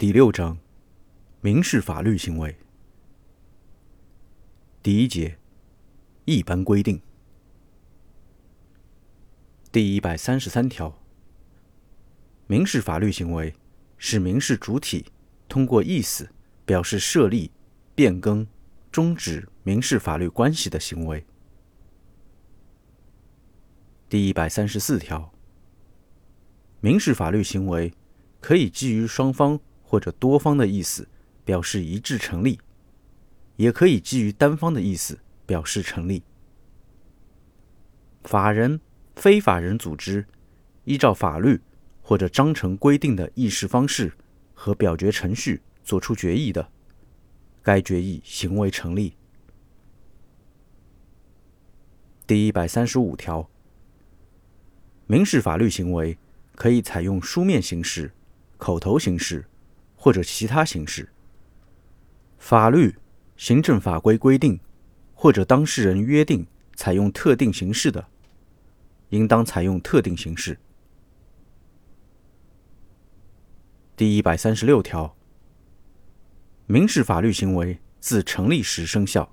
第六章，民事法律行为。第一节，一般规定。第一百三十三条，民事法律行为是民事主体通过意思表示设立、变更、终止民事法律关系的行为。第一百三十四条，民事法律行为可以基于双方。或者多方的意思表示一致成立，也可以基于单方的意思表示成立。法人、非法人组织依照法律或者章程规定的议事方式和表决程序作出决议的，该决议行为成立。第一百三十五条，民事法律行为可以采用书面形式、口头形式。或者其他形式，法律、行政法规规定，或者当事人约定采用特定形式的，应当采用特定形式。第一百三十六条，民事法律行为自成立时生效，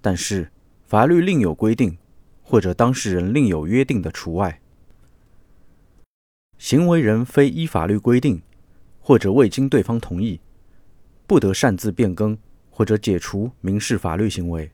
但是法律另有规定，或者当事人另有约定的除外。行为人非依法律规定。或者未经对方同意，不得擅自变更或者解除民事法律行为。